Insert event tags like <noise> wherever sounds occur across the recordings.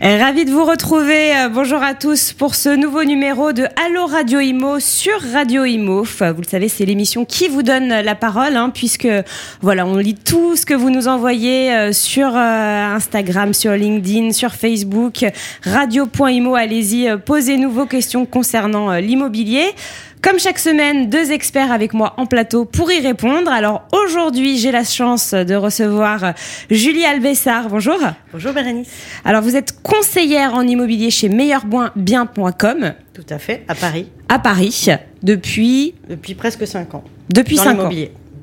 Ravi de vous retrouver. Euh, bonjour à tous pour ce nouveau numéro de Allo Radio Imo sur Radio Imo. Vous le savez, c'est l'émission qui vous donne la parole, hein, puisque voilà, on lit tout ce que vous nous envoyez euh, sur euh, Instagram, sur LinkedIn, sur Facebook, radio.imo. Allez-y, posez-nous vos questions concernant l'immobilier. Comme chaque semaine, deux experts avec moi en plateau pour y répondre. Alors aujourd'hui, j'ai la chance de recevoir Julie Alvessard. Bonjour. Bonjour Bérénice. Alors vous êtes conseillère en immobilier chez meilleurbien.com. Tout à fait, à Paris. À Paris, depuis? Depuis presque cinq ans. Depuis cinq ans.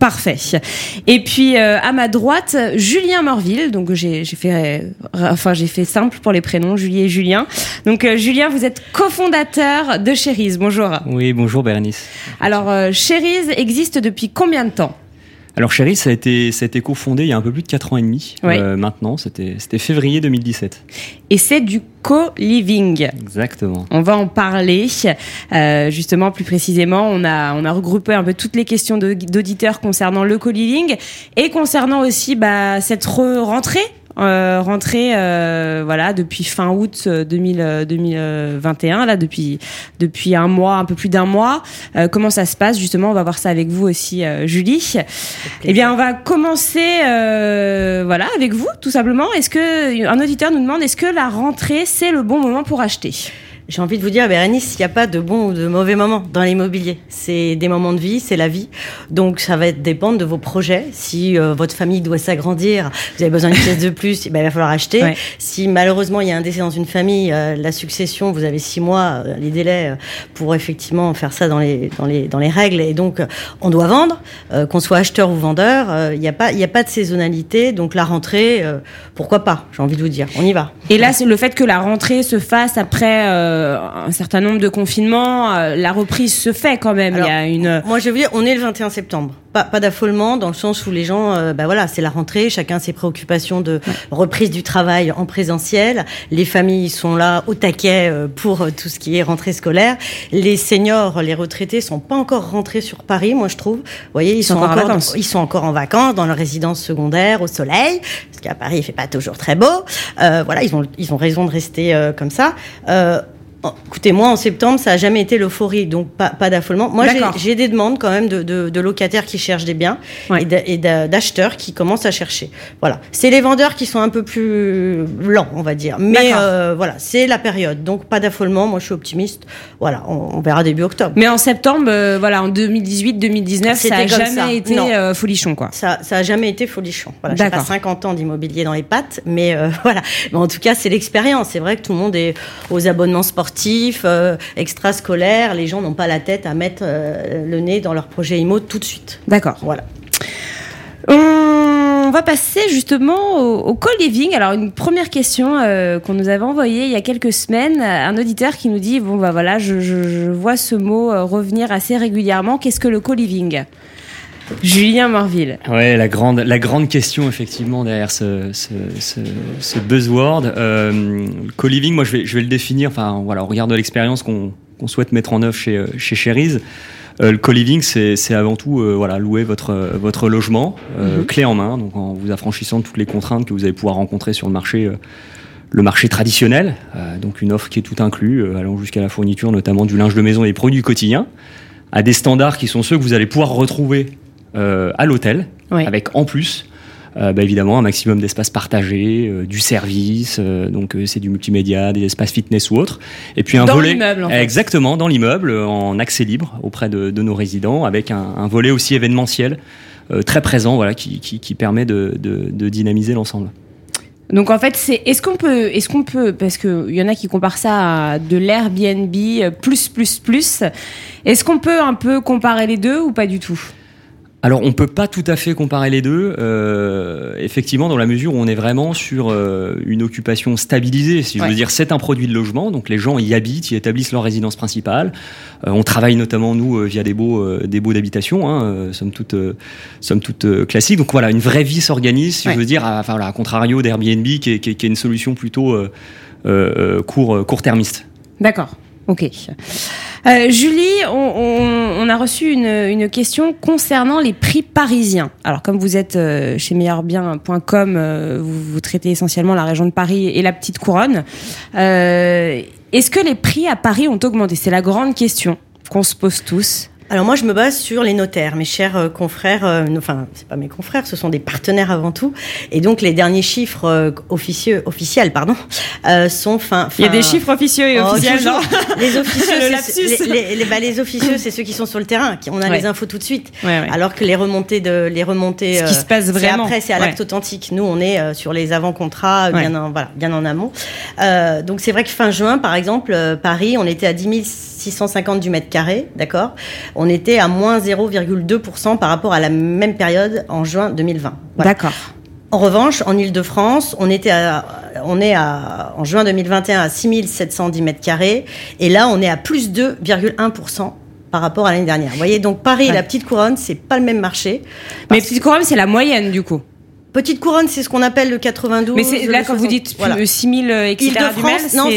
Parfait. Et puis euh, à ma droite, Julien Morville. Donc j'ai fait, euh, enfin j'ai fait simple pour les prénoms, Julie et Julien. Donc euh, Julien, vous êtes cofondateur de Cherise. Bonjour. Oui, bonjour Bernice. Alors Cherise existe depuis combien de temps? Alors Chéri, ça a été, ça a été cofondé il y a un peu plus de 4 ans et demi euh, maintenant, c'était février 2017. Et c'est du co-living. Exactement. On va en parler euh, justement plus précisément. On a, on a regroupé un peu toutes les questions d'auditeurs concernant le co-living et concernant aussi bah, cette rentrée euh, rentrée euh, voilà depuis fin août 2000, 2021 là depuis depuis un mois un peu plus d'un mois. Euh, comment ça se passe justement? On va voir ça avec vous aussi euh, Julie. Eh bien on va commencer euh, voilà avec vous tout simplement. Est-ce que un auditeur nous demande est-ce que la rentrée c'est le bon moment pour acheter? J'ai envie de vous dire, Bérénice, il n'y a pas de bons ou de mauvais moments dans l'immobilier. C'est des moments de vie, c'est la vie. Donc ça va dépendre de vos projets. Si euh, votre famille doit s'agrandir, vous avez besoin d'une pièce de plus, ben, il va falloir acheter. Si malheureusement il y a un décès dans une famille, euh, la succession, vous avez six mois, euh, les délais pour effectivement faire ça dans les, dans les, dans les règles. Et donc on doit vendre, qu'on soit acheteur ou vendeur. Il n'y a, pas, a pas de saisonnalité. Donc la rentrée, pourquoi pas J'ai envie de vous dire, on y va. Et là, c'est le fait que la rentrée se fasse après euh, un certain nombre de confinements, euh, la reprise se fait quand même. Il y a une. Moi, je veux dire, on est le 21 septembre. Pas, pas d'affolement dans le sens où les gens, euh, bah voilà, c'est la rentrée, chacun ses préoccupations de reprise du travail en présentiel. Les familles sont là au taquet pour tout ce qui est rentrée scolaire. Les seniors, les retraités sont pas encore rentrés sur Paris, moi je trouve. Vous voyez, ils, sont, encore, en vacances. ils sont encore en vacances dans leur résidence secondaire au soleil, parce qu'à Paris il fait pas toujours très beau. voilà, ils ont ils ont raison de rester comme ça. Écoutez, moi en septembre, ça n'a jamais été l'euphorie, donc pas, pas d'affolement. Moi, j'ai des demandes quand même de, de, de, locataires qui cherchent des biens et d'acheteurs qui commencent à chercher. Voilà, c'est les vendeurs qui sont un peu plus lents, on va dire. Mais euh, voilà, c'est la période, donc pas d'affolement. Moi, je suis optimiste. Voilà, on, verra début octobre. Mais en septembre, euh, voilà, en 2018-2019, ça n'a jamais été euh, folichon, quoi. Ça, ça a jamais été folichon. Voilà, j'ai pas 50 ans d'immobilier dans les pattes, mais <laughs> voilà. Mais en tout cas, c'est l'expérience. C'est vrai que tout le monde est aux abonnements sportifs euh, extrascolaires. Les gens n'ont pas la tête à mettre euh, le nez dans leur projet IMO tout de suite. D'accord. Voilà. On va passer justement au, co-living. Alors une première question euh, qu'on nous avait envoyée il y a quelques semaines, un auditeur qui nous dit bon bah voilà, je, je vois ce mot revenir assez régulièrement. Qu'est-ce que le co-living Julien Morville. Ouais, la grande, la grande question effectivement derrière ce, ce, ce, ce buzzword. Euh, co-living, moi je vais, je vais le définir. Enfin voilà, on regarde l'expérience qu'on souhaite mettre en œuvre chez chez Cherise. Euh, le co-living, c'est avant tout euh, voilà, louer votre, votre logement, euh, mhm. clé en main, donc en vous affranchissant de toutes les contraintes que vous allez pouvoir rencontrer sur le marché, euh, le marché traditionnel. donc une offre qui est tout inclus, allant jusqu'à la fourniture notamment du linge de maison et des produits quotidiens, à des standards qui sont ceux que vous allez pouvoir retrouver euh, à l'hôtel, avec en plus euh, bah, évidemment un maximum d'espace partagé, euh, du service, donc c'est du multimédia, des espaces fitness ou autres. Et puis un dans volet en fait. exactement dans l'immeuble en accès libre auprès de, de nos résidents, avec un, un volet aussi événementiel très présent, voilà, qui, qui, qui permet de, de, de dynamiser l'ensemble. Donc en fait, c'est est-ce qu'on peut, est-ce qu'on peut, parce qu'il y en a qui comparent ça à de l'Airbnb plus plus plus. Est-ce qu'on peut un peu comparer les deux ou pas du tout? Alors on peut pas tout à fait comparer les deux, euh, effectivement dans la mesure où on est vraiment sur euh, une occupation stabilisée. Si je veux dire, c'est un produit de logement, donc les gens y habitent, y établissent leur résidence principale. Euh, on travaille notamment nous via des beaux des baux d'habitation, hein, somme toute somme toute classique. Donc voilà, une vraie vie s'organise. Si je veux dire, à, enfin voilà, à contrario d'Airbnb qui est, qui, est, qui est, une solution plutôt court court termiste. D'accord. Ok. Euh, Julie, on, a reçu une, question concernant les prix parisiens. Alors, comme vous êtes euh, chez meilleurbien.com, euh, vous, vous, traitez essentiellement la région de Paris et la petite couronne. Est-ce que les prix à Paris ont augmenté? C'est la grande question qu'on se pose tous. Alors moi, je me base sur les notaires, mes chers euh, confrères. Euh, enfin, c'est pas mes confrères, ce sont des partenaires avant tout. Et donc les derniers chiffres euh, officieux, officiels, pardon, euh, sont fin, Il y a des chiffres officieux et oh, officiels. non <laughs> les officieux, <laughs> les, les, bah, les, officieux, c'est ceux qui sont sur le terrain, qui on a les infos tout de suite. Ouais, ouais. Alors que les remontées de les remontées, ce qui se passe vraiment. Après, c'est à l'acte authentique. Nous, on est sur les avant-contrats, bien en voilà, bien en amont. donc c'est vrai que fin juin, par exemple, Paris, on était à 10 650 du mètre carré, d'accord? On était à moins 0,2% par rapport à la même période en juin 2020. D'accord. En revanche, en Ile-de-France, on était on est à, en juin 2021 à 6710 mètres carrés, et là, on est à plus 2,1% par rapport à l'année dernière. Vous voyez, donc Paris et la Petite Couronne, c'est pas le même marché. Mais Petite Couronne, c'est la moyenne, du coup. Petite couronne, c'est ce qu'on appelle le 92. Mais c'est là, quand vous dites voilà. 6000, etc.,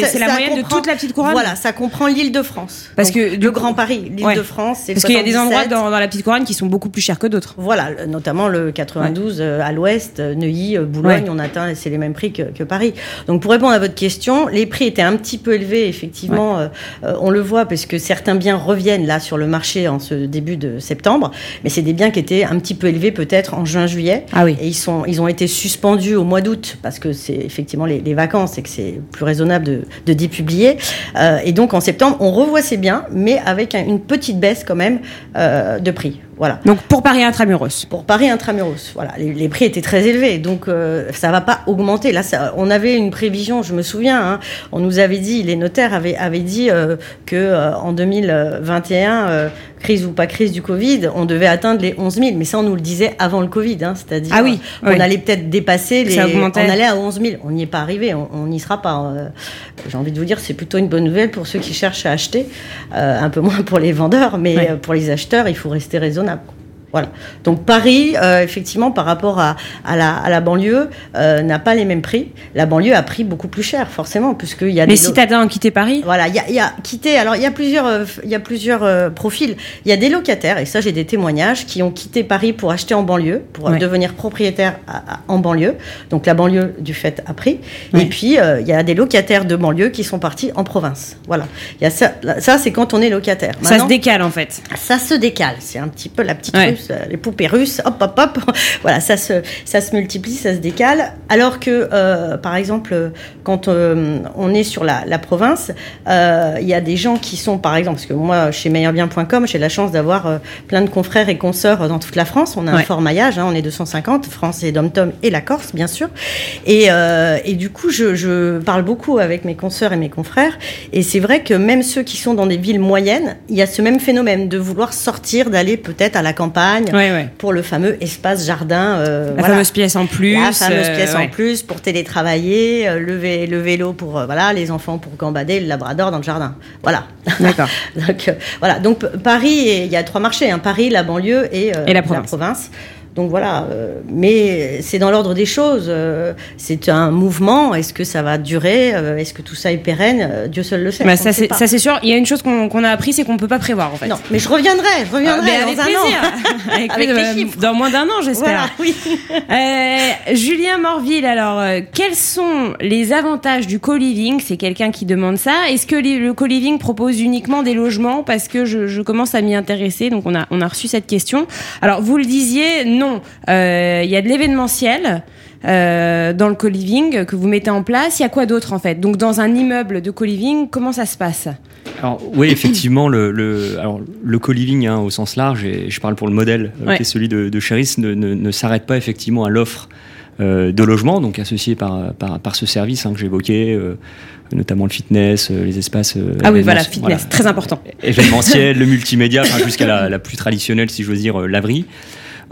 c'est la moyenne de toute la petite couronne Voilà, ça comprend l'île de France. Parce que le Grand Paris, l'île de France, c'est Parce qu'il y a des endroits dans, la petite couronne qui sont beaucoup plus chers que d'autres. Voilà, notamment le 92 euh, à l'ouest, euh, Neuilly, euh, Boulogne, on atteint, c'est les mêmes prix que, Paris. Donc pour répondre à votre question, les prix étaient un petit peu élevés, effectivement, on le voit parce que certains biens reviennent là sur le marché en ce début de septembre, mais c'est des biens qui étaient un petit peu élevés peut-être en juin-juillet. Ah oui. Et ils sont ils ont été suspendus au mois d'août parce que c'est effectivement les, vacances et que c'est plus raisonnable de, de dépublier. Euh, et donc en septembre, on revoit ces biens, mais avec une petite baisse quand même euh, de prix. Voilà. Donc pour Paris intramuros. Pour Paris intramuros, voilà. Les, prix étaient très élevés, donc euh, ça va pas augmenter. Là, ça, on avait une prévision, je me souviens, hein, on nous avait dit, les notaires avaient, avaient dit euh, que euh, en 2021, euh, crise ou pas crise du Covid, on devait atteindre les 11 000. Mais ça, on nous le disait avant le Covid, hein, c'est-à-dire ah oui, on allait peut-être dépasser les. On allait à 11 000. On n'y est pas arrivé, on n'y sera pas. J'ai envie de vous dire, c'est plutôt une bonne nouvelle pour ceux qui cherchent à acheter, un peu moins pour les vendeurs, mais pour les acheteurs, il faut rester raisonnable. una Voilà. Donc Paris, euh, effectivement, par rapport à, à, la, à la, banlieue, euh, n'a pas les mêmes prix. La banlieue a pris beaucoup plus cher, forcément, puisqu'il y a. Les citadins ont quitté Paris? Voilà, il y a, y a, quitté. Alors il y a plusieurs, euh, y a plusieurs profils. Il y a des locataires, et ça j'ai des témoignages, qui ont quitté Paris pour acheter en banlieue, pour devenir propriétaires en banlieue. Donc la banlieue du fait a pris. Et puis il y a des locataires de banlieue qui sont partis en province. Voilà. Il y a ça. Ça c'est quand on est locataire. ça se décale en fait. Ça se décale. C'est un petit peu la petite. Euh, les poupées russes, hop, hop, hop, <laughs> voilà, ça se, ça se multiplie, ça se décale. Alors que, euh, par exemple, quand euh, on est sur la, province, il y a des gens qui sont, par exemple, parce que moi, chez meilleurbien.com, j'ai la chance d'avoir plein de confrères et consoeurs dans toute la France. On a un fort maillage, hein, on est 250, France et Dom-Tom et la Corse, bien sûr. Et, et du coup, je, je, parle beaucoup avec mes consoeurs et mes confrères. Et c'est vrai que même ceux qui sont dans des villes moyennes, il y a ce même phénomène de vouloir sortir, d'aller peut-être à la campagne pour le fameux espace jardin. Euh, la fameuse pièce en plus. La fameuse euh, pièce en plus pour télétravailler, euh, le, le, vélo pour voilà les enfants pour gambader, le labrador dans le jardin. Voilà. D'accord. <laughs> donc voilà. Donc Paris, il y a trois marchés hein. Paris, la banlieue et, La province. Donc voilà, euh, mais c'est dans l'ordre des choses. Euh, c'est un mouvement. Est-ce que ça va durer euh, Est-ce que tout ça est pérenne Dieu seul le sait. Bah, ça, c'est sûr. Il y a une chose qu'on a appris, c'est qu'on peut pas prévoir en fait. Non, mais je reviendrai. Je reviendrai ah, dans un an. <laughs> avec, avec dans moins d'un an, j'espère. oui. <laughs> Julien Morville, alors, quels sont les avantages du co-living? C'est quelqu'un qui demande ça. Est-ce que le co-living propose uniquement des logements? Parce que je, je commence à m'y intéresser, donc on a, on a reçu cette question. Alors, vous le disiez, non euh, il y a de l'événementiel. Euh, dans le co-living que vous mettez en place. Il y a quoi d'autre en fait? Donc dans un immeuble de co-living, comment ça se passe? Alors oui, effectivement, le, le, alors, le co-living hein, au sens large, et je parle pour le modèle euh, qui est celui de, de Cheris, ne, ne, s'arrête pas effectivement à l'offre de logement, donc associé par, par, par ce service hein, que j'évoquais, notamment le fitness, les espaces. ah oui, voilà, fitness, très important. <laughs> Événementiel, le multimédia, jusqu'à la, la, plus traditionnelle, si j'ose dire, laverie.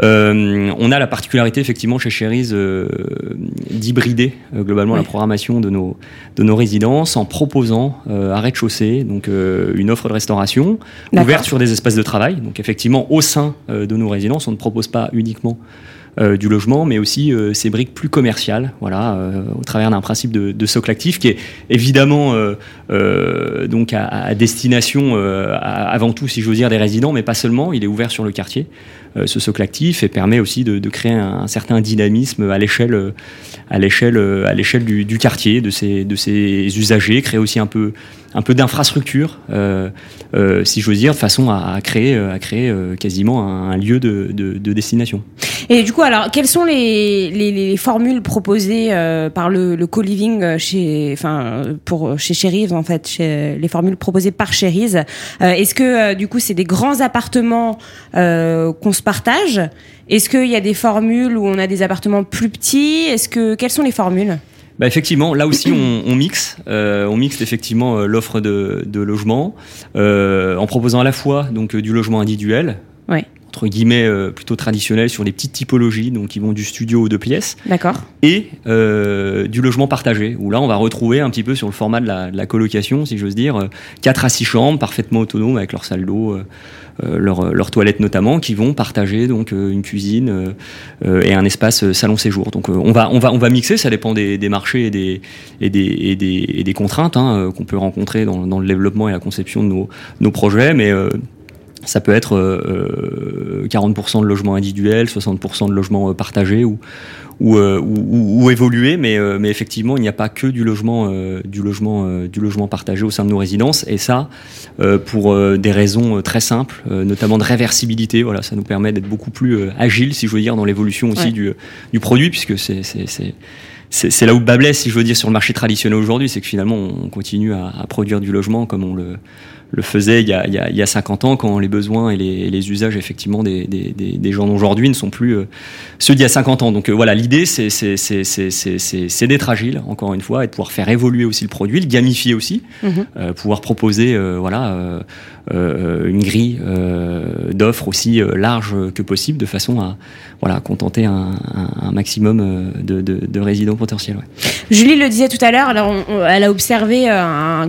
Euh, on a la particularité effectivement chez Cherise euh, d'hybrider euh, globalement la programmation de nos, de nos résidences en proposant à rez-de-chaussée donc une offre de restauration ouverte sur des espaces de travail. Donc effectivement au sein de nos résidences, on ne propose pas uniquement du logement, mais aussi ces briques plus commerciales, voilà, au travers d'un principe de, de, socle actif qui est évidemment donc à, destination avant tout, si j'ose dire, des résidents, mais pas seulement. Il est ouvert sur le quartier. Euh, ce socle actif et permet aussi de, créer un, certain dynamisme à l'échelle à l'échelle à l'échelle du, quartier de de ses usagers créer aussi un peu un peu d'infrastructure euh, euh, si j'ose dire de façon à, créer à créer quasiment un, lieu de, de, destination. Et du coup alors quelles sont les, les, formules proposées par le, co-living chez enfin pour chez en fait les formules proposées par Cherise est-ce que du coup c'est des grands appartements qu'on se partage? Est-ce qu'il y a des formules où on a des appartements plus petits? Est-ce que quelles sont les formules? Bah effectivement, là aussi on, mixe, euh, on mixe effectivement euh, l'offre de, logement euh, en proposant à la fois donc du logement individuel, entre guillemets plutôt traditionnel sur les petites typologies, donc qui vont du studio aux deux pièces, d'accord, et du logement partagé où là on va retrouver un petit peu sur le format de la, de la colocation, si j'ose dire, 4 à 6 chambres parfaitement autonomes avec leur salle d'eau euh, leur, leur toilette notamment, qui vont partager donc euh, une cuisine euh, et un espace salon séjour. Donc on va on va on va mixer, ça dépend des, des marchés et des et des et des, et des contraintes hein, qu'on peut rencontrer dans, dans, le développement et la conception de nos nos projets, mais ça peut être euh, 40% de logements individuels, 60% de logements partagés ou, ou, euh, ou, ou, évoluer, mais, euh, mais effectivement, il n'y a pas que du logement, euh, du, logement, du logement partagé au sein de nos résidences, et ça, pour des raisons très simples, notamment de réversibilité. Voilà, ça nous permet d'être beaucoup plus agile, si je veux dire, dans l'évolution aussi du, du produit, puisque c'est c'est là où bas blesse, si je veux dire, sur le marché traditionnel aujourd'hui, c'est que finalement, on continue à, à, produire du logement comme on le, le faisait il y, a, il, y a, 50 ans, quand les besoins et les, usages effectivement des, des, gens d'aujourd'hui ne sont plus euh, ceux d'il y a 50 ans. Donc euh, voilà, l'idée c'est d'être agile, encore une fois, et de pouvoir faire évoluer aussi le produit, le gamifier aussi, mhm. euh, pouvoir proposer voilà une grille d'offres aussi large que possible, de façon à voilà contenter un, maximum de, résidents potentiels. Julie le disait tout à l'heure, elle a observé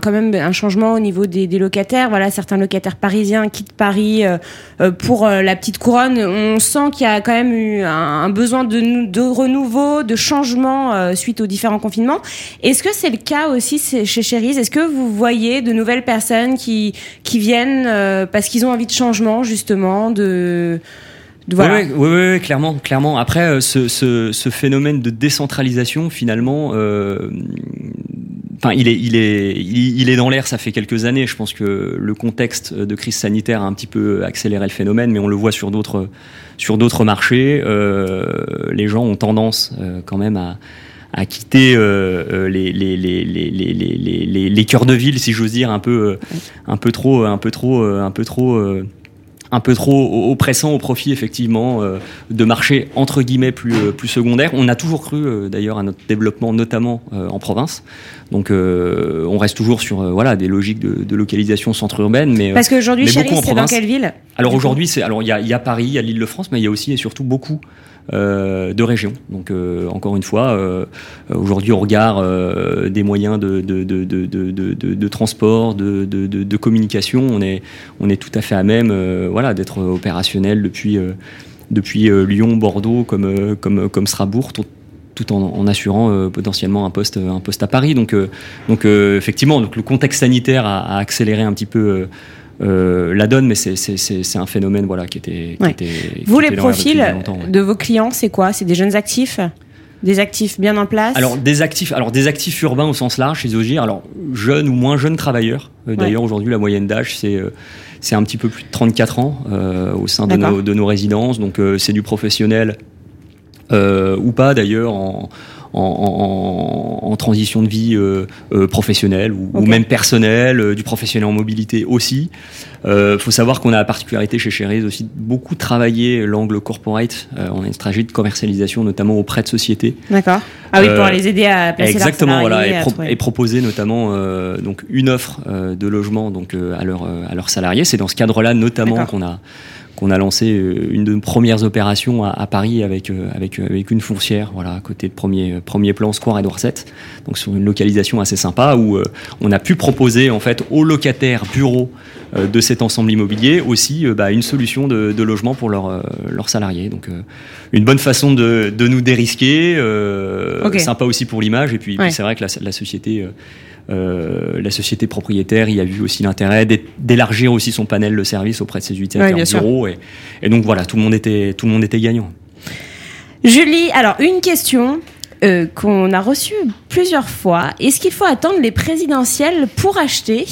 quand même un changement au niveau des, locataires voilà, certains locataires parisiens quittent Paris euh, euh, pour euh, la petite couronne. On sent qu'il y a quand même eu un, besoin de, de, renouveau, de changement suite aux différents confinements. Est-ce que c'est le cas aussi chez Cherise Est-ce que vous voyez de nouvelles personnes qui viennent parce qu'ils ont envie de changement, justement, de... Voilà. Oui, oui, oui, clairement, clairement. Après, ce, ce, ce, phénomène de décentralisation, finalement, euh, il est, il est, il est dans l'air. Ça fait quelques années. Je pense que le contexte de crise sanitaire a un petit peu accéléré le phénomène, mais on le voit sur d'autres, sur d'autres marchés. Euh, les gens ont tendance euh, quand même à, à quitter euh, les, les, les, les, les, les, les cœurs de ville, si j'ose dire, un peu, un peu trop, un peu trop, un peu trop un peu trop oppressant au profit effectivement euh, de marchés entre guillemets plus euh, plus secondaires. On a toujours cru euh, d'ailleurs à notre développement notamment en province. Donc on reste toujours sur voilà des logiques de, localisation centre urbaine mais parce qu'aujourd'hui c'est dans quelle ville? Alors aujourd'hui c'est alors il y a, y a Paris, il y a l'Île-de-France mais il y a aussi et surtout beaucoup euh, de région. Donc euh, encore une fois, euh, aujourd'hui au regard des moyens de, de, de, de transport, de, communication, on est, on est tout à fait à même voilà, d'être opérationnel depuis, depuis Lyon, Bordeaux, comme, comme, comme Strasbourg, tout en, assurant potentiellement un poste, un poste à Paris. Donc, donc effectivement, donc le contexte sanitaire a, a accéléré un petit peu euh, la donne, mais c'est un phénomène voilà, qui était. Qui était Vous, les profils de vos clients, c'est quoi? C'est des jeunes actifs? Des actifs bien en place? Alors des actifs, alors des actifs urbains au sens large chez Zogir. Alors jeunes ou moins jeunes travailleurs. Euh, d'ailleurs aujourd'hui la moyenne d'âge c'est euh, c'est un petit peu plus de 34 ans au sein de nos, de nos, résidences. Donc c'est du professionnel ou pas d'ailleurs en, en, transition de vie euh, euh, professionnelle ou, même personnelle, euh, du professionnel en mobilité aussi. Il faut savoir qu'on a la particularité chez Cherise aussi de beaucoup travailler l'angle corporate. on a une stratégie de commercialisation notamment auprès de sociétés. D'accord. Ah oui, pour les aider à placer Exactement, voilà, et, proposer notamment donc une offre de logement donc à leurs à leurs salariés. C'est dans ce cadre-là notamment qu'on a qu'on a lancé une de nos premières opérations à, Paris avec, avec, avec une foncière, voilà, à côté de premier, premier plan Square Edouard VII, donc sur une localisation assez sympa où on a pu proposer en fait aux locataires bureaux de cet ensemble immobilier aussi bah, une solution de, de logement pour leurs leurs salariés. Donc une bonne façon de, de nous dérisquer, sympa aussi pour l'image. Et puis, c'est vrai que la, la société euh, la société propriétaire y a vu aussi l'intérêt d'élargir aussi son panel de services auprès de ses utilisateurs bureaux. Et, et, donc voilà, tout le monde était, tout le monde était gagnant. Julie, alors une question. Euh, qu'on a reçu plusieurs fois. Est-ce qu'il faut attendre les présidentielles pour acheter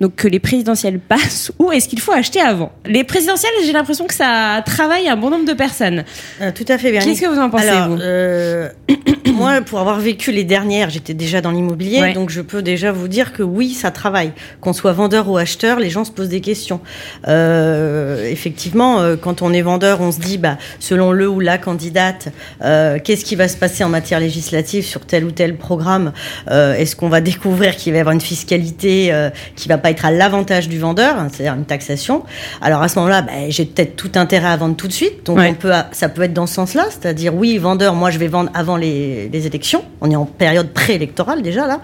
Donc que les présidentielles <laughs> passent ou est-ce qu'il faut acheter avant Les présidentielles, j'ai l'impression que ça travaille un bon nombre de personnes. Euh, tout à fait bien. Qu'est-ce que vous en pensez vous euh, <coughs> Moi, pour avoir vécu les dernières, j'étais déjà dans l'immobilier, donc je peux déjà vous dire que oui, ça travaille. Qu'on soit vendeur ou acheteur, les gens se posent des questions. effectivement, quand on est vendeur, on se dit, bah, selon le ou la candidate, qu'est-ce qui va se passer en matière législative sur tel ou tel programme, euh, est-ce qu'on va découvrir qu'il va y avoir une fiscalité euh, qui va pas être à l'avantage du vendeur, hein, c'est-à-dire une taxation? Alors à ce moment-là, ben, j'ai peut-être tout intérêt à vendre tout de suite. Donc on peut, ça peut être dans ce sens-là, c'est-à-dire oui, vendeur, moi je vais vendre avant les, élections. On est en période préélectorale déjà là,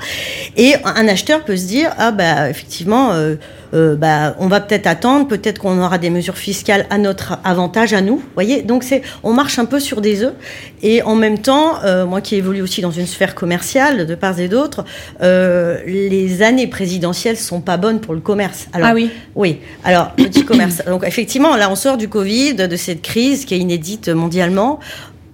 et un acheteur peut se dire ah bah effectivement. Euh, euh, bah, on va peut-être attendre, peut-être qu'on aura des mesures fiscales à notre avantage, à nous. Voyez, donc c'est, on marche un peu sur des œufs. Et en même temps, euh, moi qui évolue aussi dans une sphère commerciale de part et d'autre, euh, les années présidentielles sont pas bonnes pour le commerce. Alors, ah oui. Oui. Alors petit commerce. <coughs> Donc effectivement, là on sort du Covid, de cette crise qui est inédite mondialement.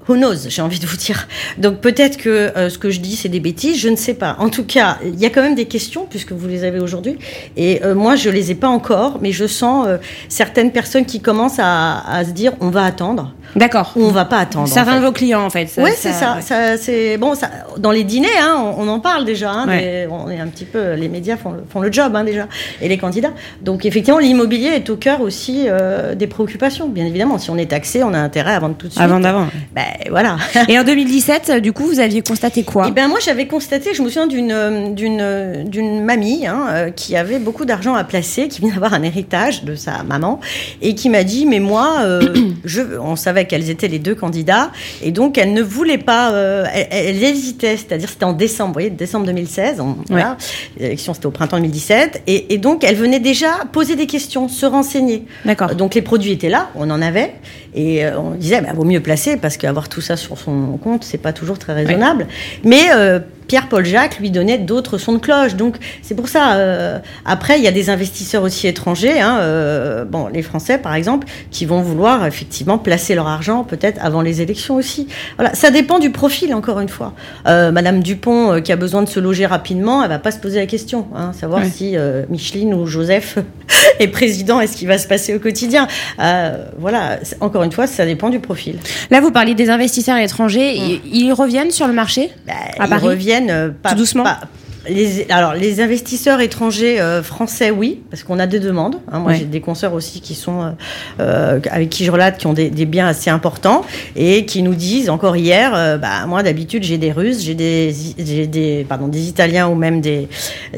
Who knows, j'ai envie de vous dire. Donc peut-être que euh, ce que je dis, c'est des bêtises, je ne sais pas. En tout cas, il y a quand même des questions, puisque vous les avez aujourd'hui. Et euh, moi, je les ai pas encore, mais je sens euh, certaines personnes qui commencent à, à, se dire, on va attendre. D'accord. Ou on va pas attendre. Ça rend vos clients, en fait. Oui, c'est ça. ça c'est bon. Ça, dans les dîners, hein, on, en parle déjà. Hein, on est un petit peu. Les médias font le, font le job hein, déjà, et les candidats. Donc effectivement, l'immobilier est au cœur aussi des préoccupations. Bien évidemment, si on est taxé, on a intérêt à vendre tout de suite. Avant d'avant. Ben, voilà. <laughs> Et en 2017, du coup, vous aviez constaté quoi? Eh bien, moi, j'avais constaté, je me souviens d'une d'une d'une mamie hein, euh, qui avait beaucoup d'argent à placer, qui vient d'avoir un héritage de sa maman, et qui m'a dit, mais moi, euh, <coughs> je, on savait quels étaient les deux candidats, et donc elle ne voulait pas, euh, elle, hésitait, c'est-à-dire c'était en décembre, vous voyez, décembre 2016, voilà, l'élection c'était au printemps 2017, et, et donc elle venait déjà poser des questions, se renseigner. D'accord. Donc les produits étaient là, on en avait, et on disait, bah, vaut mieux placer parce qu'avoir tout ça sur son compte, c'est pas toujours très raisonnable. Mais euh, Pierre-Paul Jacques lui donnait d'autres sons de cloche. Donc c'est pour ça. Euh, après, il y a des investisseurs aussi étrangers, hein, euh, bon, les Français par exemple, qui vont vouloir effectivement placer leur argent peut-être avant les élections aussi. Voilà, ça dépend du profil encore une fois. Euh, Madame Dupont qui a besoin de se loger rapidement, elle va pas se poser la question, hein, savoir si Micheline ou Joseph <laughs> est président et ce qui va se passer au quotidien. voilà, encore une fois, ça dépend du profil. Là, vous parliez des investisseurs étrangers, mmh. ils, reviennent sur le marché? Bah, à Paris? reviennent euh, pas, Tout doucement. Les, alors, les investisseurs étrangers euh, français, oui, parce qu'on a des demandes. Hein. moi, j'ai des consoeurs aussi qui sont, euh, avec qui je relate, qui ont des, biens assez importants et qui nous disent, encore hier, bah, moi, d'habitude, j'ai des Russes, j'ai des, des, pardon, des Italiens ou même des,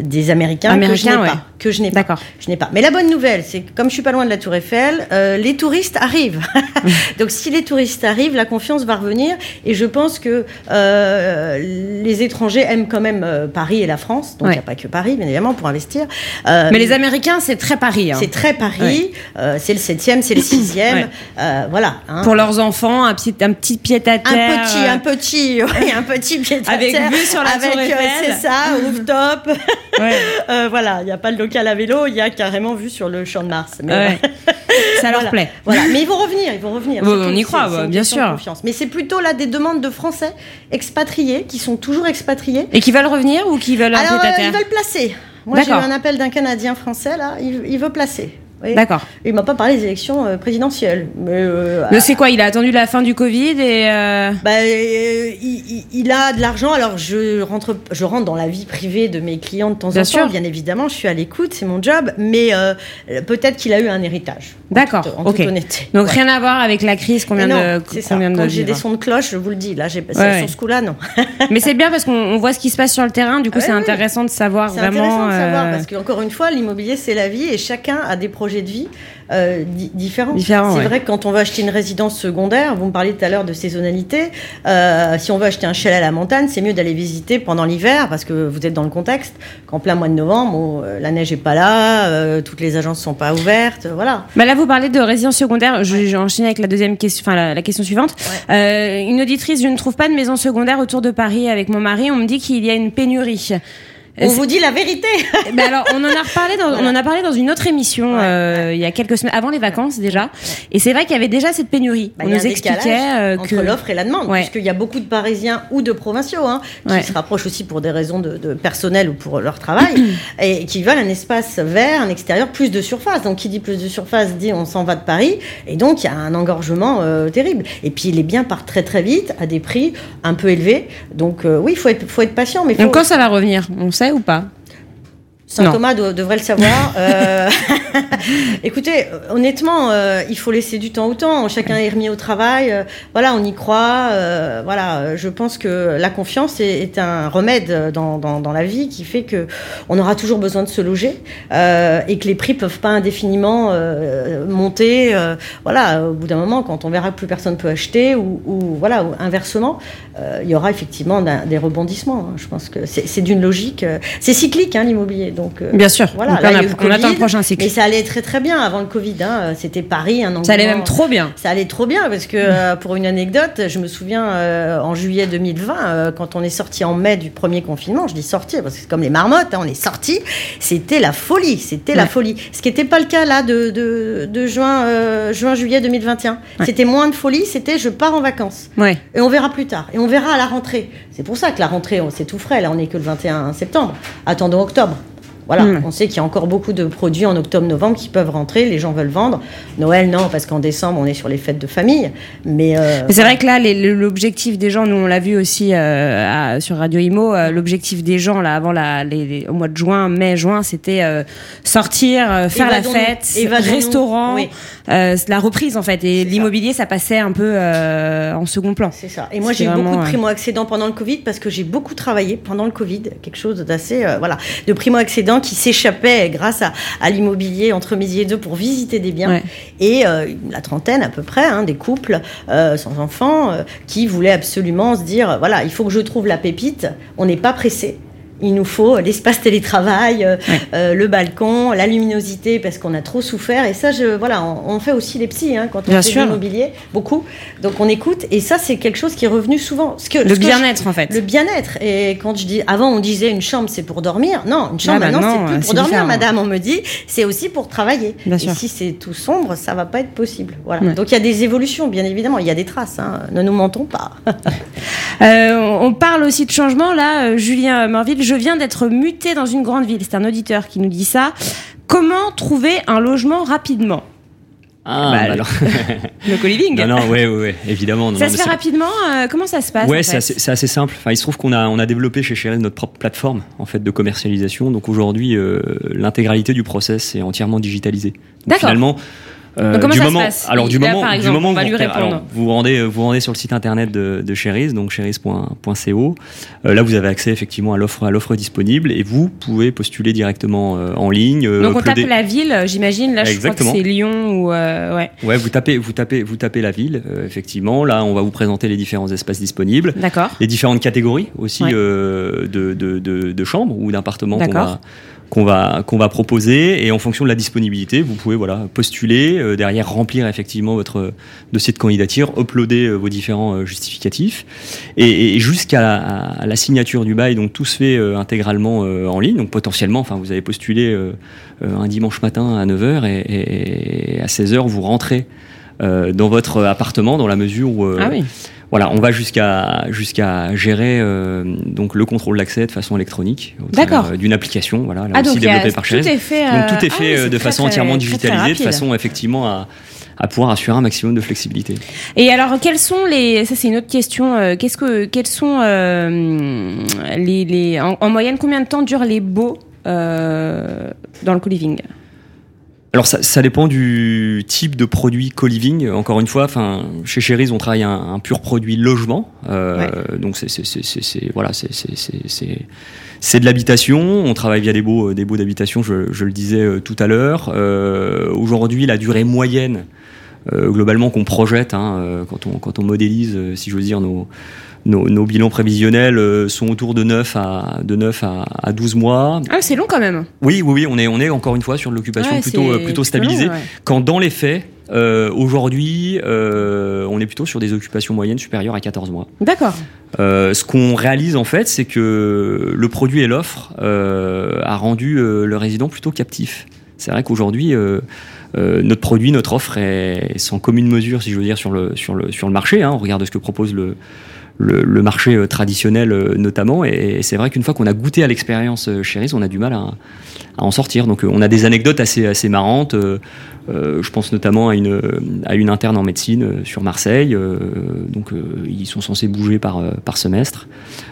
des Américains, Américains que je n'ai pas. Que je n'ai pas. Je n'ai pas. Mais la bonne nouvelle, c'est que comme je suis pas loin de la Tour Eiffel, les touristes arrivent. <laughs> <laughs> Donc, si les touristes arrivent, la confiance va revenir. Et je pense que les étrangers aiment quand même Paris et la France, donc il n'y a pas que Paris, bien évidemment, pour investir. Euh, Mais les Américains, c'est très Paris. Hein. C'est très Paris, euh, c'est le 7e, c'est le <coughs> 6e, euh, voilà. Hein. Pour leurs enfants, un petit, un petit pied à terre. Un petit, un petit, <laughs> oui, un petit pied à avec terre. Avec vue sur la avec, Tour C'est ça, <laughs> rooftop. <laughs> voilà, il n'y a pas le local à vélo, il y a carrément vue sur le champ de Mars. Mais ça leur plaît. Voilà, mais ils vont revenir, ils vont revenir. on y croit, bien sûr. Mais c'est plutôt là des demandes de Français expatriés qui sont toujours expatriés et qui veulent revenir ou qui veulent alors, euh, ils veulent placer. Moi, j'ai eu un appel d'un Canadien français, là, il veut placer. D'accord. Il m'a pas parlé des élections euh, présidentielles. Mais, euh, c'est quoi Il a attendu la fin du Covid et. Euh, bah, euh, il, il, a de l'argent. Alors je rentre, je rentre dans la vie privée de mes clients de temps bien en sûr. temps. Bien évidemment, je suis à l'écoute, c'est mon job. Mais peut-être qu'il a eu un héritage. D'accord. En, toute honnêteté. Donc rien à voir avec la crise qu'on vient de. C'est ça. Quand j'ai des sons de cloche, je vous le dis. Là, j'ai ouais, sur ce coup-là, non. <laughs> mais c'est bien parce qu'on voit ce qui se passe sur le terrain. Du coup, c'est intéressant de savoir vraiment. C'est intéressant de savoir parce qu'encore une fois, l'immobilier c'est la vie et chacun a des projets projets de vie euh, c'est ouais. vrai que quand on va acheter une résidence secondaire, vous me parliez tout à l'heure de saisonnalité, euh, si on veut acheter un chalet à la montagne, c'est mieux d'aller visiter pendant l'hiver parce que vous êtes dans le contexte qu'en plein mois de novembre, où, euh, la neige est pas là, euh, toutes les agences sont pas ouvertes, voilà. Bah là, vous parlez de résidence secondaire. Je- avec la deuxième question, enfin la, la question suivante. Une auditrice, je ne trouve pas de maison secondaire autour de Paris avec mon mari. On me dit qu'il y a une pénurie. On vous dit la vérité. Ben alors, on en a reparlé dans, on en a parlé dans une autre émission Ouais, euh, il y a quelques semaines, avant les vacances déjà. Et c'est vrai qu'il y avait déjà cette pénurie. Bah, on il y a nous expliquait euh, entre que l'offre et la demande, Ouais. puisqu'il y a beaucoup de Parisiens ou de provinciaux hein, qui se rapprochent aussi pour des raisons de, de personnel ou pour leur travail <clears throat> et qui veulent un espace vert, un extérieur, plus de surface. Donc, qui dit plus de surface dit on s'en va de Paris et donc il y a un engorgement euh, terrible. Et puis les biens partent très très vite à des prix un peu élevés. Donc euh, oui, il faut être, faut être patient, mais faut, Donc quand ça va revenir, on sait ou pas? Saint Non. Thomas doit- devrait le savoir. <laughs> Euh, <laughs> écoutez, honnêtement, euh, il faut laisser du temps au temps. Chacun est remis au travail. euh, voilà, on y croit. voilà, je pense que la confiance est, est un remède dans, dans, dans la vie qui fait que on aura toujours besoin de se loger et que les prix peuvent pas indéfiniment monter. voilà, au bout d'un moment, quand on verra que plus personne peut acheter ou, ou voilà, ou inversement, il y aura effectivement des rebondissements. hein. Je pense que c'est d'une logique. c'est cyclique, hein, l'immobilier. Donc euh, Bien sûr. voilà, Donc là, on, a le on attend le Covid, prochain cycle. Mais ça allait très très bien avant le Covid. Hein. C'était Paris, un Ça allait même trop bien. ça allait trop bien parce que euh, pour une anecdote, je me souviens euh, en juillet 2020, euh, quand on est sorti en mai du premier confinement, je dis sorti parce que c'est comme les marmottes, hein, on est sorti, c'était la folie, c'était la folie. Ce qui n'était pas le cas là de, de, de juin, euh, juin juillet 2021. Ouais. C'était moins de folie, c'était je pars en vacances. Ouais. Et on verra plus tard. Et on verra à la rentrée. C'est pour ça que la rentrée, c'est tout frais. Là, on n'est que le 21 septembre. Attendons octobre. Voilà, Mm. on sait qu'il y a encore beaucoup de produits en octobre-novembre qui peuvent rentrer, les gens veulent vendre. Noël, non, parce qu'en décembre, on est sur les fêtes de famille. Mais, euh, Mais c'est vrai que là, l'objectif des gens, nous on l'a vu aussi euh, à- sur Radio Imo, euh, l'objectif des gens là avant la, les, les- au mois de juin, mai, juin, c'était sortir, faire la fête, restaurant, Oui. la reprise en fait. Et ça. l'immobilier, ça passait un peu en second plan. C'est ça. Et moi, j'ai eu beaucoup de primo-accédants pendant le Covid parce que j'ai beaucoup travaillé pendant le Covid. Quelque chose d'assez, voilà, de primo-accédants qui s'échappaient grâce à, à l'immobilier entre midi et deux pour visiter des biens. Ouais. Et euh, la trentaine à peu près, hein, des couples euh, sans enfants euh, qui voulaient absolument se dire, voilà, il faut que je trouve la pépite. On n'est pas pressé. Il nous faut l'espace télétravail, euh, Ouais. euh, le balcon, la luminosité, parce qu'on a trop souffert. Et ça, je, voilà, on, on fait aussi les psys hein, quand on Bien fait sûr. de l'immobilier, beaucoup. Donc on écoute. Et ça, c'est quelque chose qui est revenu souvent. Ce que, Le bien-être en fait. le bien-être. Et quand je dis, avant on disait une chambre c'est pour dormir. Non, une chambre Ah bah maintenant c'est plus euh, pour dormir, madame. On me dit, c'est aussi pour travailler. Bien et sûr. si c'est tout sombre, ça va pas être possible. Voilà. Ouais. Donc il y a des évolutions, bien évidemment. Il y a des traces. hein. Ne nous mentons pas. <laughs> Euh, on parle aussi de changement là, euh, Julien Morville. Je viens d'être muté dans une grande ville. C'est un auditeur qui nous dit ça. Comment trouver un logement rapidement? Ah, Bah, bah alors. <laughs> Le co-living. non, non, ouais, ouais, ouais, évidemment. non, ça non, se fait rapidement. euh, comment ça se passe Ouais, en c'est fait assez, c'est assez simple. Enfin, il se trouve qu'on a, on a développé chez Cheryl notre propre plateforme en fait de commercialisation. Donc aujourd'hui, euh, l'intégralité du process est entièrement digitalisée. Donc, D'accord. Finalement. Euh, comment du ça se moment, passe? alors du Là, moment, par du moment on va vous, lui alors, vous rendez, vous rendez sur le site internet de, de Cherise, donc cherise.co. Euh, là, vous avez accès effectivement à l'offre, à l'offre disponible et vous pouvez postuler directement euh, en ligne. Donc on tape la ville, j'imagine. Là, je Exactement. crois que c'est Lyon ou ouais. Ouais, vous tapez, vous tapez, vous tapez la ville. effectivement, là, on va vous présenter les différents espaces disponibles. D'accord. les différentes catégories aussi Ouais. de, de, de, de chambres ou d'appartements qu'on va qu'on va qu'on va proposer. Et en fonction de la disponibilité vous pouvez voilà postuler euh, derrière remplir effectivement votre dossier de candidature uploader euh, vos différents euh, justificatifs. Et, et jusqu'à la, la signature du bail donc tout se fait euh, intégralement en ligne. Donc potentiellement enfin vous avez postulé un dimanche matin à 9h et, et- et à 16h vous rentrez dans votre appartement dans la mesure où Ah oui. Voilà, on va jusqu'à jusqu'à gérer euh, donc le contrôle d'accès de façon électronique euh, d'une application, voilà, là Ah aussi donc a- développée par tout Cherise. est fait. Donc euh, tout est ah fait oui, euh, de façon très- entièrement digitalisée, de façon effectivement à, à pouvoir assurer un maximum de flexibilité. Et alors, quels sont les Ça, c'est une autre question. euh, Qu'est-ce que, quels sont euh, les, les en, en moyenne combien de temps durent les baux euh, dans le co-living? Alors ça, ça dépend du type de produit co-living. Encore une fois, enfin chez Cherise, on travaille un, un pur produit logement. Euh, Donc c'est voilà, c'est c'est c'est c'est C'est de l'habitation. On travaille via des baux, des baux d'habitation. Je, je, le disais tout à l'heure. Aujourd'hui, la durée moyenne globalement qu'on projette hein, quand, on, quand on modélise, si j'ose dire, nos, nos, bilans prévisionnels euh, sont autour de 9 à, de 9 à, 12 mois. Ah, c'est long quand même. Oui, oui, oui, on est, on est encore une fois sur l'occupation plutôt, euh, plutôt stabilisée. Quand dans les faits, euh, aujourd'hui, on est plutôt sur des occupations moyennes supérieures à 14 mois. D'accord. ce qu'on réalise en fait, c'est que le produit et l'offre a rendu le résident plutôt captif. C'est vrai qu'aujourd'hui, notre produit, notre offre est sans commune mesure, si je veux dire, sur le, sur le, sur le marché. Hein. On regarde ce que propose le, le, marché euh, traditionnel euh, notamment. Et, c'est vrai qu'une fois qu'on a goûté à l'expérience euh, Chéris, on a du mal à, en sortir. Donc on a des anecdotes assez, assez marrantes. je pense notamment à une, à une interne en médecine sur Marseille. donc ils sont censés bouger par, par semestre.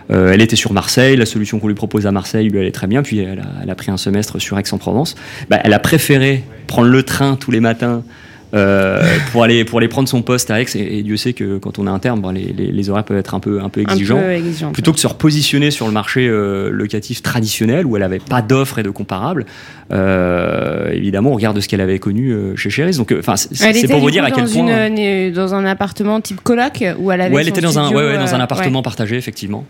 elle était sur Marseille. La solution qu'on lui propose à Marseille lui allait très bien. Puis elle a, pris un semestre sur Aix-en-Provence. Bah, elle a préféré prendre le train tous les matins euh, pour aller pour aller prendre son poste à Aix et, Dieu sait que quand on est interne bon, les, les, les, horaires peuvent être un peu un peu exigeants. plutôt que de se repositionner sur le marché euh, locatif traditionnel où elle avait pas d'offres et de comparables euh, évidemment on regarde ce qu'elle avait connu chez Chéris donc enfin c'est pour vous dire à quel point une, dans un appartement type coloc où elle avait ouais elle était dans un ouais, ouais, dans un appartement partagé effectivement.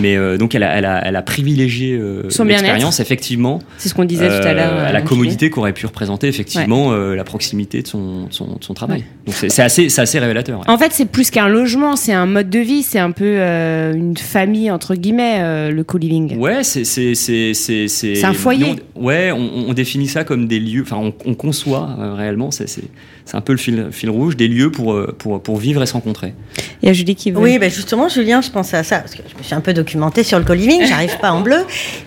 Mais donc elle a, elle a, elle a privilégié son l'expérience effectivement. C'est ce qu'on disait tout à l'heure la commodité qu'aurait pu représenter effectivement euh, la proximité de son, son, travail. Donc c'est assez, assez révélateur. En fait, c'est plus qu'un logement, c'est un mode de vie, c'est un peu euh, une famille, entre guillemets, euh, le co-living. Ouais, c'est. C'est un foyer. ouais, on, définit ça comme des lieux, enfin, on, on, conçoit réellement, c'est c'est un peu le fil, fil, rouge des lieux pour, euh, pour, pour vivre et se rencontrer. Il y a Julie qui veut. Oui, ben justement, Julien, je pensais à ça, parce que je me suis un peu documentée sur le co-living, j'arrive pas en bleu.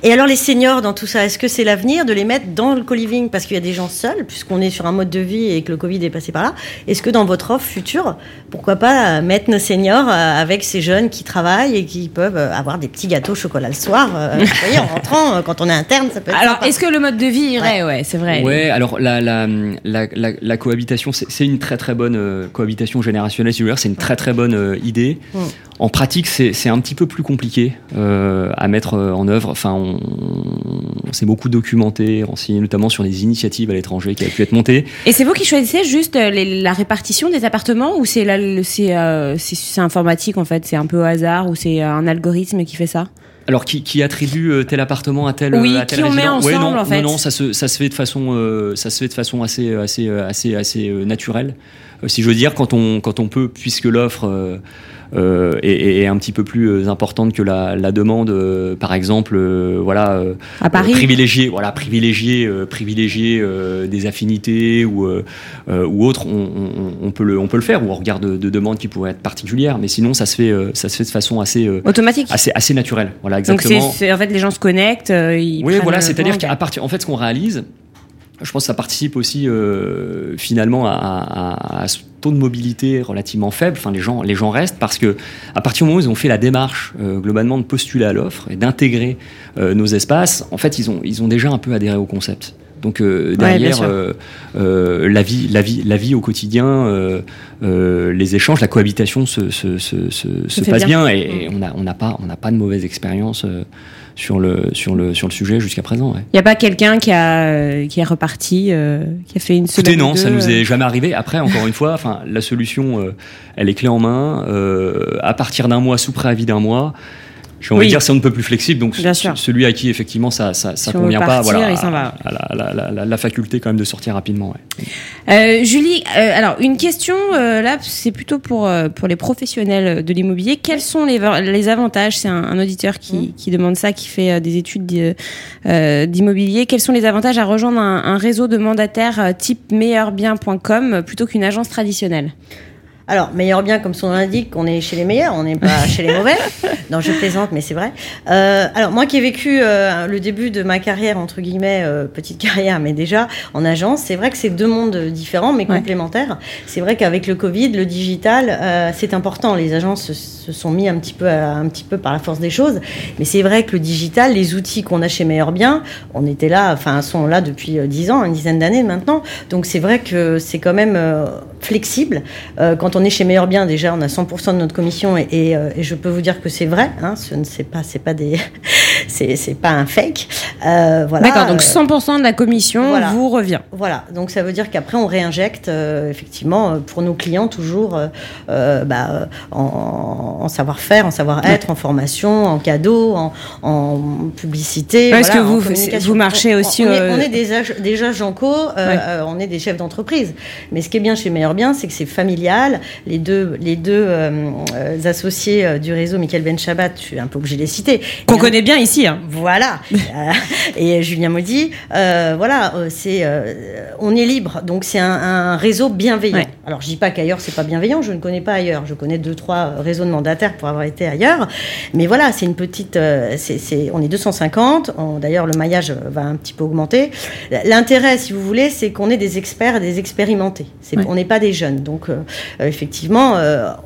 Et alors, les seniors dans tout ça, est-ce que c'est l'avenir de les mettre dans le co-living? Parce qu'il y a des gens seuls, puisqu'on est sur un mode de vie et que le Covid est passé par là Est-ce que dans votre offre future, pourquoi pas mettre nos seniors euh, avec ces jeunes qui travaillent et qui peuvent euh, avoir des petits gâteaux au chocolat le soir <laughs> Vous voyez, en rentrant, quand on est interne, ça peut être. Alors, est-ce que le mode de vie irait? Ouais, c'est vrai. Ouais, alors la, la, la, la cohabitation c'est une très très bonne euh, cohabitation générationnelle, c'est une très très bonne euh, idée. Mm. En pratique, c'est un petit peu plus compliqué euh, à mettre en œuvre. Enfin, on, s'est beaucoup documenté, renseigné notamment sur des initiatives à l'étranger qui avaient pu être montées. Et c'est vous qui choisissez juste la répartition des appartements ou c'est informatique en fait? C'est un peu au hasard ou c'est un algorithme qui fait ça? Alors, qui, qui, attribue euh, tel appartement à tel, oui, à tel qui on met ensemble, non, en fait. non, non, ça se, ça se fait de façon, euh, ça se fait de façon assez, assez, assez, assez naturelle. Euh, si je veux dire, quand on, quand on peut, puisque l'offre euh, est, un petit peu plus euh, importante que la, la demande, euh, par exemple, voilà, à Paris. privilégier, voilà, privilégier, privilégier des affinités ou ou autres, on, on, on, peut le, on peut le faire ou on regarde de, de demandes qui pourraient être particulières, mais sinon ça se fait, ça se fait de façon assez automatique, assez, assez naturelle, voilà, exactement. Donc en fait les gens se connectent, ils oui, voilà, c'est-à-dire qu'à partir, en fait, ce qu'on réalise, je pense que ça participe aussi euh, finalement à, à, à, ce taux de mobilité relativement faible. Enfin, les gens, les gens restent parce que à partir du moment où ils ont fait la démarche euh, globalement de postuler à l'offre et d'intégrer euh, nos espaces, en fait, ils ont, ils ont déjà un peu adhéré au concept. Donc euh, derrière euh, euh, la vie, la vie, la vie au quotidien, les échanges, la cohabitation se, se, se, se passe bien, et, on n'a on n'a pas on n'a pas de mauvaise expérience sur le sur le sur le sujet jusqu'à présent. Il n'y a pas quelqu'un qui a qui est reparti, qui a fait une semaine. Écoutez, non, ça nous est jamais arrivé. Après, encore une fois, enfin, la solution, elle est clé en main. à partir d'un mois, sous préavis d'un mois, j'ai envie de dire c'est un peu plus flexible. Donc celui à qui effectivement ça ça, ça convient pas, voilà, la, la, faculté quand même de sortir rapidement. Euh, Julie, euh, alors une question euh, là, c'est plutôt pour pour les professionnels de l'immobilier. Quels sont les, les avantages? C'est un, auditeur qui, mmh. qui, demande ça, qui fait des études d'immobilier. Quels sont les avantages à rejoindre un, un réseau de mandataires type meilleurbien.com plutôt qu'une agence traditionnelle? Alors, meilleur bien, comme son nom l'indique, on est chez les meilleurs, on n'est pas chez les <laughs> mauvais. Non, je plaisante, mais c'est vrai. Euh, alors, moi qui ai vécu euh, le début de ma carrière, entre guillemets, euh, petite <laughs> carrière, mais déjà en agence, c'est vrai que c'est deux mondes différents, mais complémentaires. C'est vrai qu'avec le Covid, le digital, euh, c'est important. Les agences se, sont mis un petit, peu, un petit peu par la force des choses. Mais c'est vrai que le digital, les outils qu'on a chez Meilleur Bien, on était là, enfin, sont là depuis dix ans, une dizaine d'années maintenant. Donc, c'est vrai que c'est quand même flexible. quand quand on est chez Meilleur Bien, déjà, on a 100% de notre commission et, et, et je peux vous dire que c'est vrai. Hein, ce ne c'est pas, c'est pas des, <laughs> c'est, c'est pas un fake. Euh, voilà. D'accord. Donc 100% de la commission voilà. vous revient. Voilà. Donc ça veut dire qu'après on réinjecte euh, effectivement pour nos clients toujours euh, bah, en, savoir-faire, en savoir-être, en formation, en cadeau, en, en publicité. Est-ce voilà, que vous, vous marchez aussi on, est, on est des, des agents co, ouais. on est des chefs d'entreprise. Mais ce qui est bien chez Meilleur Bien, c'est que c'est familial. Les deux, les deux associés du réseau, Michael Ben Shabbat, je suis un peu obligée de les citer. Qu'on connaît bien ici. Hein. Voilà. <laughs> et Julien Maudit, euh, voilà, c'est, euh, on est libre. Donc c'est un, un, réseau bienveillant. Ouais. Alors je dis pas qu'ailleurs c'est pas bienveillant. Je ne connais pas ailleurs. Je connais deux trois réseaux de mandataires pour avoir été ailleurs. Mais voilà, c'est une petite. Euh, c'est, c'est, on est 250. On, d'ailleurs, le maillage va un petit peu augmenter. L'intérêt, si vous voulez, c'est qu'on est des experts, des expérimentés. C'est, ouais. On n'est pas des jeunes. Donc effectivement,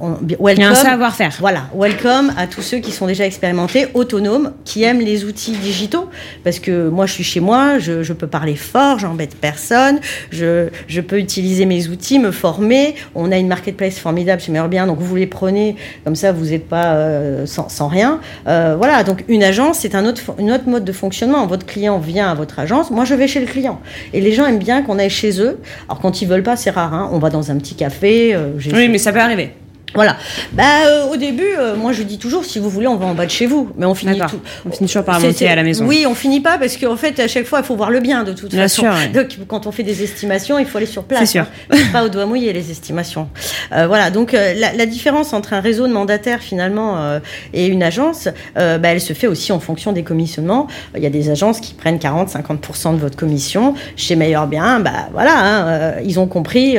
on, welcome. Il y a un savoir-faire. Voilà, welcome à tous ceux qui sont déjà expérimentés, autonomes, qui aiment les outils digitaux. Parce que moi, je suis chez moi, je, je peux parler fort, j'embête personne, je, je, peux utiliser mes outils, me former. On a une marketplace formidable chez Meilleur Bien, donc vous les prenez, comme ça, vous n'êtes pas euh, sans, sans, rien. Euh, voilà, donc une agence, c'est un autre, une autre mode de fonctionnement. Votre client vient à votre agence, moi, je vais chez le client. Et les gens aiment bien qu'on aille chez eux. Alors, quand ils veulent pas, c'est rare, hein. on va dans un petit café. Euh, oui, mais ça peut arriver. Voilà. Bah, euh, au début, euh, moi je dis toujours, si vous voulez, on va en bas de chez vous. Mais on finit tout. On finit toujours par monter à la maison. Oui, on finit pas parce qu'en fait, à chaque fois, il faut voir le bien de toute bien façon. Sûr, ouais. Donc, quand on fait des estimations, il faut aller sur place. C'est sûr. Hein. pas au doigt mouillé les estimations. Euh, voilà. Donc, la, la, différence entre un réseau de mandataires finalement et une agence, bah, elle se fait aussi en fonction des commissionnements. Il y a des agences qui prennent 40-50% de votre commission. Chez Meilleur Bien, bah voilà, hein, ils ont compris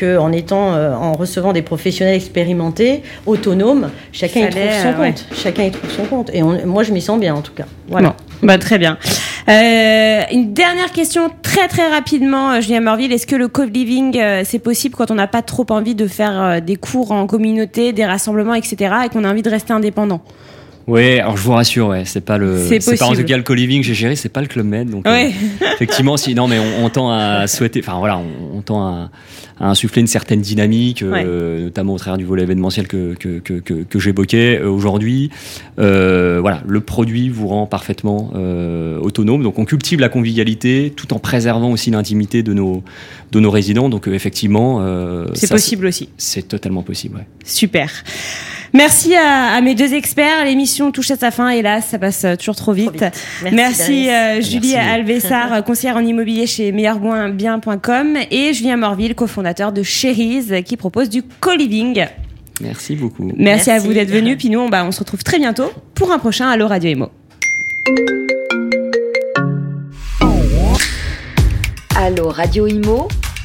que en étant, en recevant des professionnels expérimentés autonome, chacun y trouve son ouais. compte. Chacun y trouve son compte. Et on, moi, je m'y sens bien, en tout cas. Voilà. Bon. Bah, très bien. Euh, une dernière question très très rapidement, Julien Morville. Est-ce que le co-living, euh, c'est possible quand on n'a pas trop envie de faire euh, des cours en communauté, des rassemblements, etc. et qu'on a envie de rester indépendant? Oui, alors je vous rassure, ouais, c'est pas le, c'est pas en tout cas le co-living j'ai géré, c'est pas le club med, donc ouais. euh, <laughs> effectivement, si non, mais on, on, tend à souhaiter, enfin voilà, on, on tend à, à, insuffler une certaine dynamique, ouais. euh, notamment au travers du volet événementiel que que que, que, que j'évoquais euh, aujourd'hui. voilà, le produit vous rend parfaitement euh, autonome, donc on cultive la convivialité tout en préservant aussi l'intimité de nos de nos résidents, donc euh, effectivement, c'est possible aussi. C'est totalement possible. Ouais. Super. Merci à, à, mes deux experts. L'émission touche à sa fin, hélas, ça passe toujours trop vite. Trop vite. Merci, Merci euh, Julie <laughs> Alvessar, conseillère en immobilier chez meilleurbien.com et Julien Morville, cofondateur de Cherise, qui propose du co-living. Merci beaucoup. Merci, Merci. à vous d'être venus. Puis nous, on, bah, on se retrouve très bientôt pour un prochain Allo Radio Emo. Allo Radio Imo